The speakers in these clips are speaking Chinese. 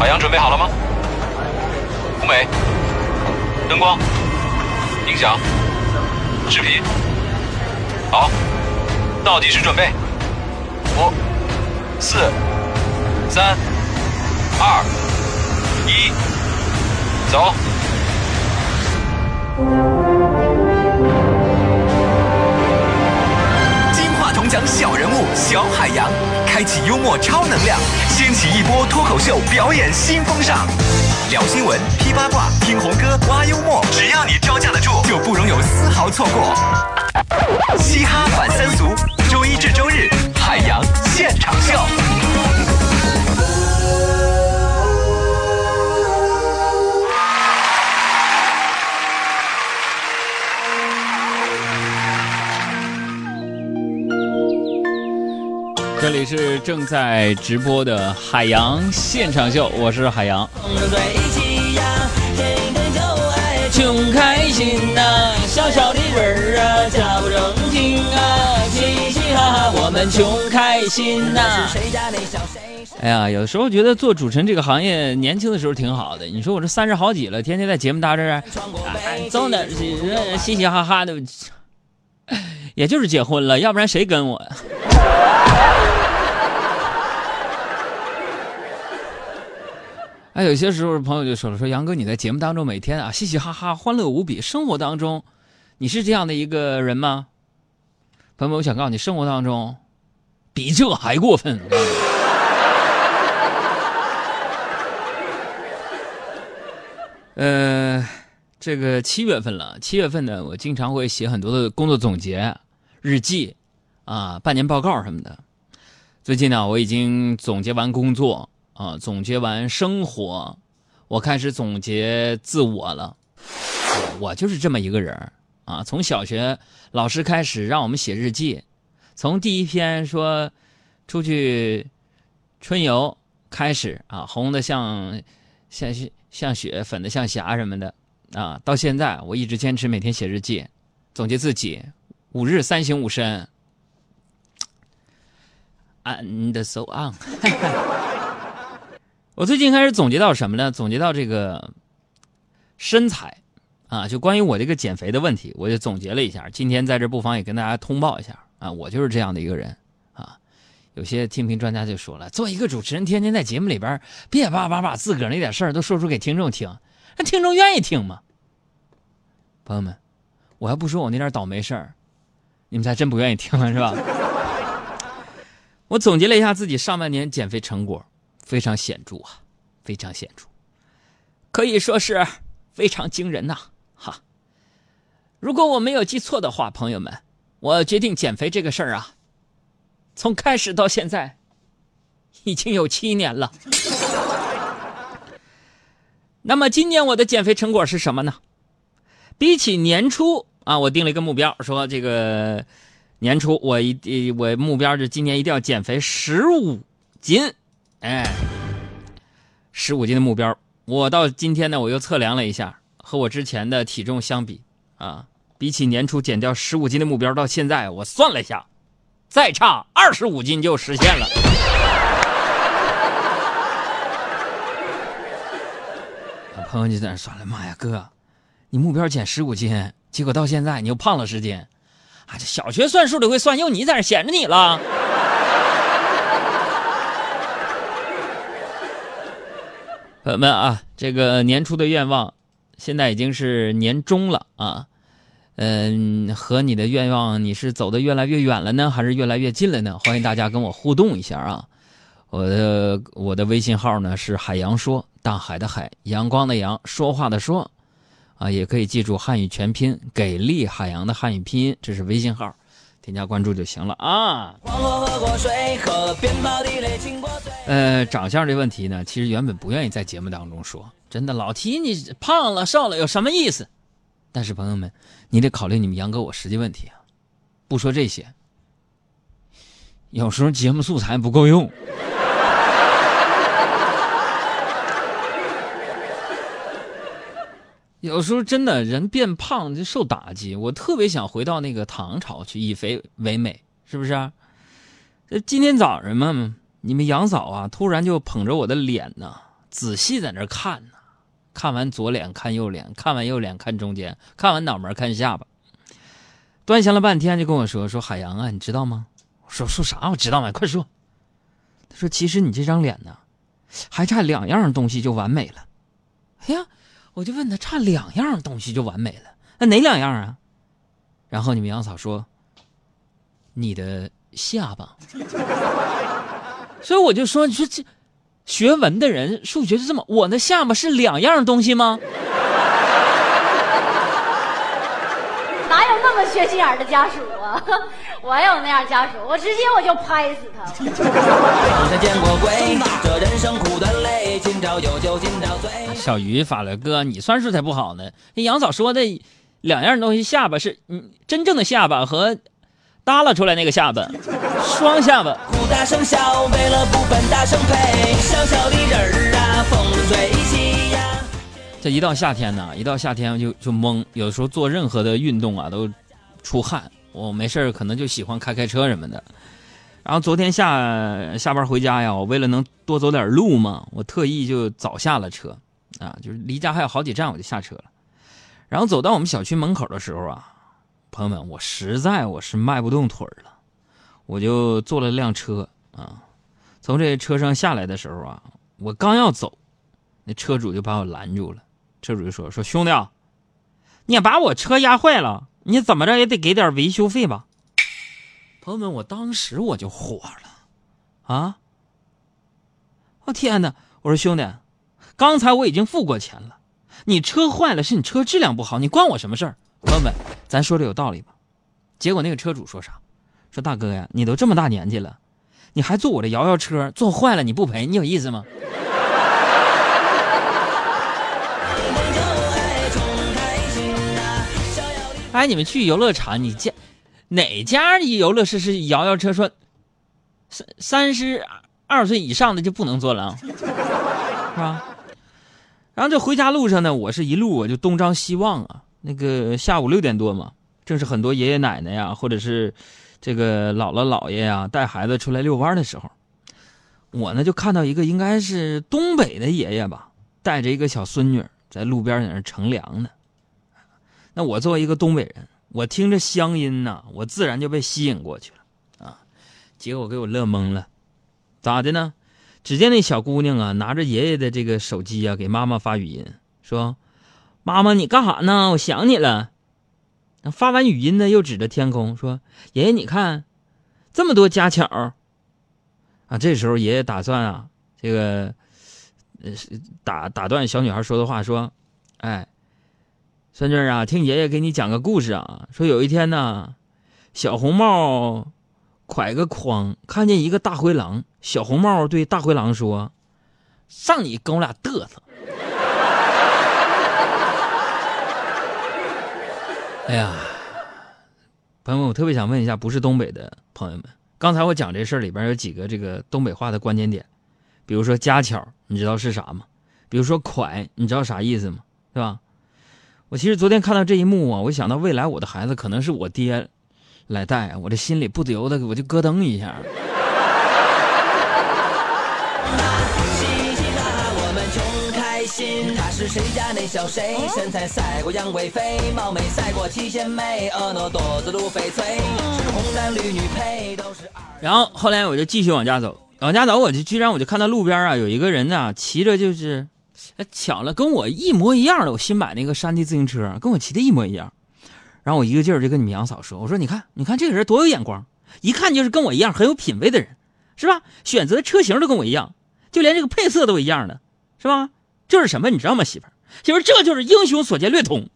海洋准备好了吗？舞美、灯光、音响、视频，好，倒计时准备，五、四、三、二、一，走。讲小人物小海洋，开启幽默超能量，掀起一波脱口秀表演新风尚。聊新闻、批八卦、听红歌、挖幽默，只要你招架得住，就不容有丝毫错过。嘻哈反三俗，周一至周日，海洋现场秀。这里是正在直播的海洋现场秀，我是海洋。穷开心呐、小小的人儿啊，家不正经啊，嘻嘻哈哈，我们穷开心哎呀，有时候觉得做主持人这个行业，年轻的时候挺好的。你说我这三十好几了，天天在节目搭这儿，穿过哎北走的嘻嘻哈哈的，也就是结婚了，要不然谁跟我有些时候朋友就说了，说杨哥你在节目当中每天啊嘻嘻哈哈，欢乐无比，生活当中你是这样的一个人吗？朋友们，我想告诉你，生活当中比这还过分。呃，这个七月份了，七月份呢，我经常会写很多的工作总结、日记啊、半年报告什么的。最近呢，我已经总结完工作啊，总结完生活，我开始总结自我了。我就是这么一个人啊。从小学老师开始让我们写日记，从第一篇说出去春游开始啊，红的像像像雪，粉的像霞什么的啊，到现在我一直坚持每天写日记，总结自己，五日三省吾身，and so on。我最近开始总结到什么呢？总结到这个身材啊，就关于我这个减肥的问题，我就总结了一下。今天在这不妨也跟大家通报一下啊，我就是这样的一个人啊。有些听评专家就说了，做一个主持人，天天在节目里边别叭叭把自个儿那点事儿都说出给听众听，那听众愿意听吗？朋友们，我要不说我那点倒霉事儿，你们才真不愿意听了是吧？我总结了一下自己上半年减肥成果，非常显著啊，非常显著，可以说是非常惊人呐、哈。如果我没有记错的话，朋友们，我决定减肥这个事儿啊，从开始到现在，已经有七年了。那么今年我的减肥成果是什么呢？比起年初啊，我定了一个目标，说这个年初我一我目标是今年一定要减肥十五斤，哎，十五斤的目标，我到今天呢，我又测量了一下，和我之前的体重相比啊，比起年初减掉十五斤的目标，到现在我算了一下，再差二十五斤就实现了。朋友就在那算了，妈呀，哥，你目标减十五斤，结果到现在你又胖了十斤，啊，这小学算数都会算，又你在这闲着你了。朋友们啊，这个年初的愿望，现在已经是年终了啊。嗯，和你的愿望，你是走得越来越远了呢，还是越来越近了呢？欢迎大家跟我互动一下啊！我的我的微信号呢是海洋说，大海的海，阳光的阳，说话的说，啊，也可以记住汉语全拼，给力海洋的汉语拼音，这是微信号，添加关注就行了啊。黄河喝过水，河边跑地雷亲过。呃，长相这问题呢，其实原本不愿意在节目当中说，真的，老提你胖了瘦了有什么意思？但是朋友们，你得考虑你们杨哥我实际问题啊。不说这些，有时候节目素材不够用。有时候真的人变胖就受打击，我特别想回到那个唐朝去，以肥为美，是不是、啊？这今天早上嘛，你们杨嫂啊，突然就捧着我的脸呢，仔细在那看呢，看完左脸看右脸，看完右脸看中间，看完脑门看下巴，端详了半天，就跟我说：“说海洋啊，你知道吗？”我说：“说啥？我知道吗？快说。”他说：“其实你这张脸呢，还差两样东西就完美了。”哎呀，我就问他差两样东西就完美了，那哪两样啊？然后你们杨嫂说：“你的下巴。”所以我就说，你说这学文的人数学是这么，我那下巴是两样东西吗？哪有那么缺心眼的家属啊？我有那样家属，我直接我就拍死他。从前见过鬼，这人生苦短累，今朝有酒今朝醉。小鱼发了哥，你算数才不好呢。那杨嫂说的两样东西，下巴是嗯真正的下巴和耷拉出来那个下巴，双下巴。哭大声笑，为了不分大声呸，小小的人儿啊，风吹起呀。这一到夏天呢，一到夏天就就懵，有的时候做任何的运动啊都出汗。我没事儿可能就喜欢开开车什么的。然后昨天下下班回家呀，我为了能多走点路嘛，我特意就早下了车啊，就是离家还有好几站我就下车了。然后走到我们小区门口的时候啊，朋友们，我实在我是迈不动腿儿了，我就坐了辆车啊。从这车上下来的时候啊，我刚要走，那车主就把我拦住了。车主就说：“说兄弟啊，你把我车压坏了，你怎么着也得给点维修费吧？”朋友们，我当时我就火了，啊！我天哪！我说兄弟，刚才我已经付过钱了，你车坏了是你车质量不好，你关我什么事儿？朋友们，咱说的有道理吧？结果那个车主说啥？说大哥呀，你都这么大年纪了，你还坐我的摇摇车，坐坏了你不赔，你有意思吗？哎，你们去游乐场，你见哪家游乐设施摇摇车说三三十二岁以上的就不能坐了啊，是吧？然后这回家路上呢，我是一路我就东张西望啊。那个下午六点多嘛，正是很多爷爷奶奶呀，或者是这个姥姥姥爷呀带孩子出来遛弯的时候，我呢就看到一个应该是东北的爷爷吧，带着一个小孙女在路边在那乘凉呢。那我作为一个东北人，我听着乡音呐，我自然就被吸引过去了，啊，结果给我乐懵了，咋的呢？只见那小姑娘啊，拿着爷爷的这个手机啊，给妈妈发语音，说：“妈妈，你干哈呢？我想你了。”发完语音呢，又指着天空说：“爷爷，你看，这么多家巧啊！”这时候爷爷打算啊，这个打打断小女孩说的话，说：“哎。”孙女啊，听爷爷给你讲个故事啊。说有一天呢，小红帽挎个筐，看见一个大灰狼。小红帽对大灰狼说：“上你跟我俩嘚瑟。”哎呀，朋友们，我特别想问一下，不是东北的朋友们，刚才我讲这事儿里边有几个这个东北话的关键点，比如说家巧，你知道是啥吗？比如说款，你知道啥意思吗？对吧？我其实昨天看到这一幕啊，我想到未来我的孩子可能是我爹来带，我这心里不由得我就咯噔一下。谁家那小谁？身材赛过杨贵妃，貌美赛过七仙妹，婀娜多姿如翡翠，是红男绿女配，都是二。然后后来我就继续往家走，往家走我就居然我就看到路边啊有一个人呢骑着就是。哎，巧了，跟我一模一样的，我新买那个山地自行车，跟我骑的一模一样。然后我一个劲儿就跟你们杨嫂说：“我说你看，你看这个人多有眼光，一看就是跟我一样很有品位的人，是吧？选择车型都跟我一样，就连这个配色都一样的，是吧？这是什么？你知道吗，媳妇儿？媳妇儿，这就是英雄所见略同。”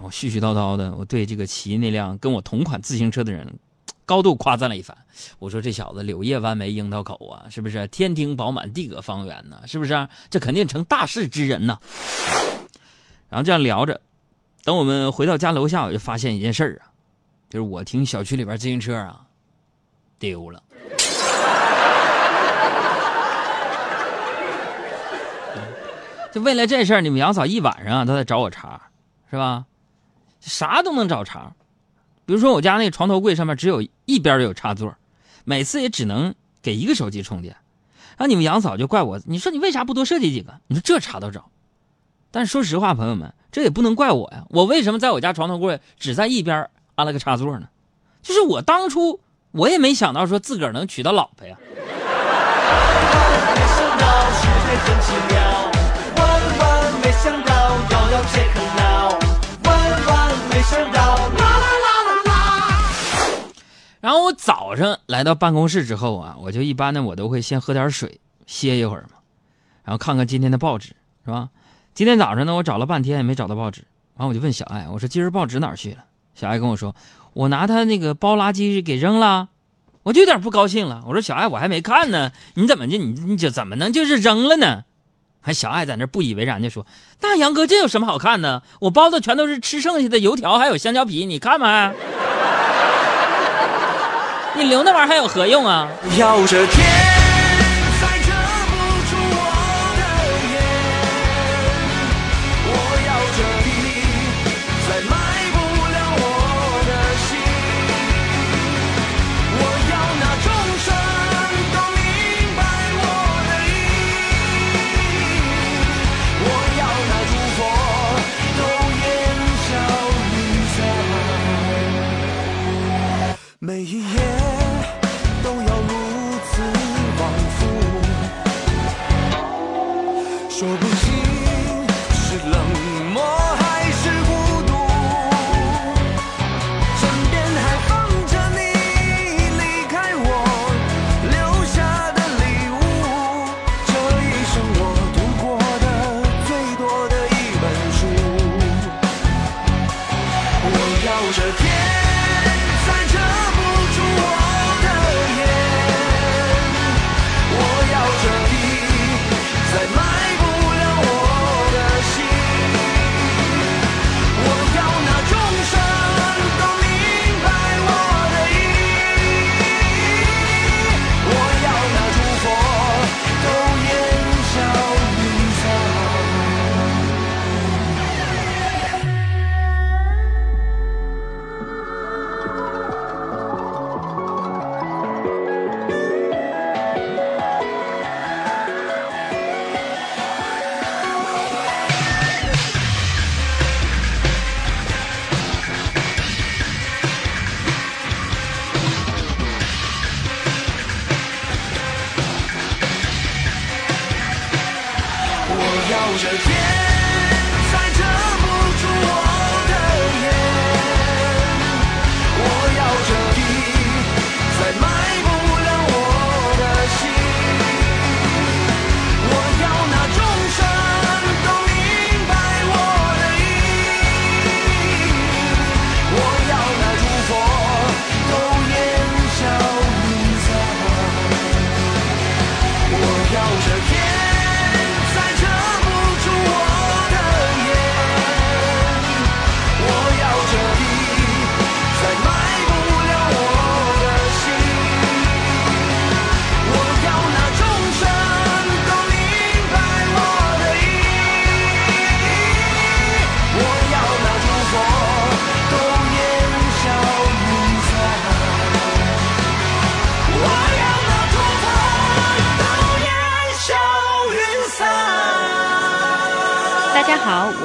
我絮絮叨叨的，我对这个骑那辆跟我同款自行车的人。高度夸赞了一番，我说这小子柳叶弯眉樱桃口啊，是不是天庭饱满地阁方圆呢？是不是？这肯定成大事之人呐。然后这样聊着，等我们回到家楼下，我就发现一件事儿啊，就是我停小区里边自行车啊丢了。就为了这事儿，你们杨嫂一晚上都在找我茬，是吧？啥都能找茬。比如说我家那床头柜上面只有一边有插座，每次也只能给一个手机充电。然后你们杨嫂就怪我，你说你为啥不多设计几个？你说这查得着？但是说实话，朋友们，这也不能怪我呀。我为什么在我家床头柜只在一边安了个插座呢？就是我当初我也没想到说自个儿能娶到老婆呀。然后我早上来到办公室之后啊，我就一般呢，我都会先喝点水歇一会儿嘛，然后看看今天的报纸，是吧？今天早上呢，我找了半天也没找到报纸，完我就问小爱，我说今儿报纸哪儿去了？小爱跟我说，我拿他那个包垃圾给扔了，我就有点不高兴了。我说小爱，我还没看呢，你怎么就你你就怎么能就是扔了呢？还小爱在那不以为然的说，那杨哥这有什么好看的？我包的全都是吃剩下的油条还有香蕉皮，你看没？你留那玩意儿还有何用啊？要这天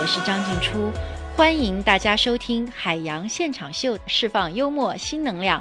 是张静初，欢迎大家收听海洋现场秀，释放幽默新能量。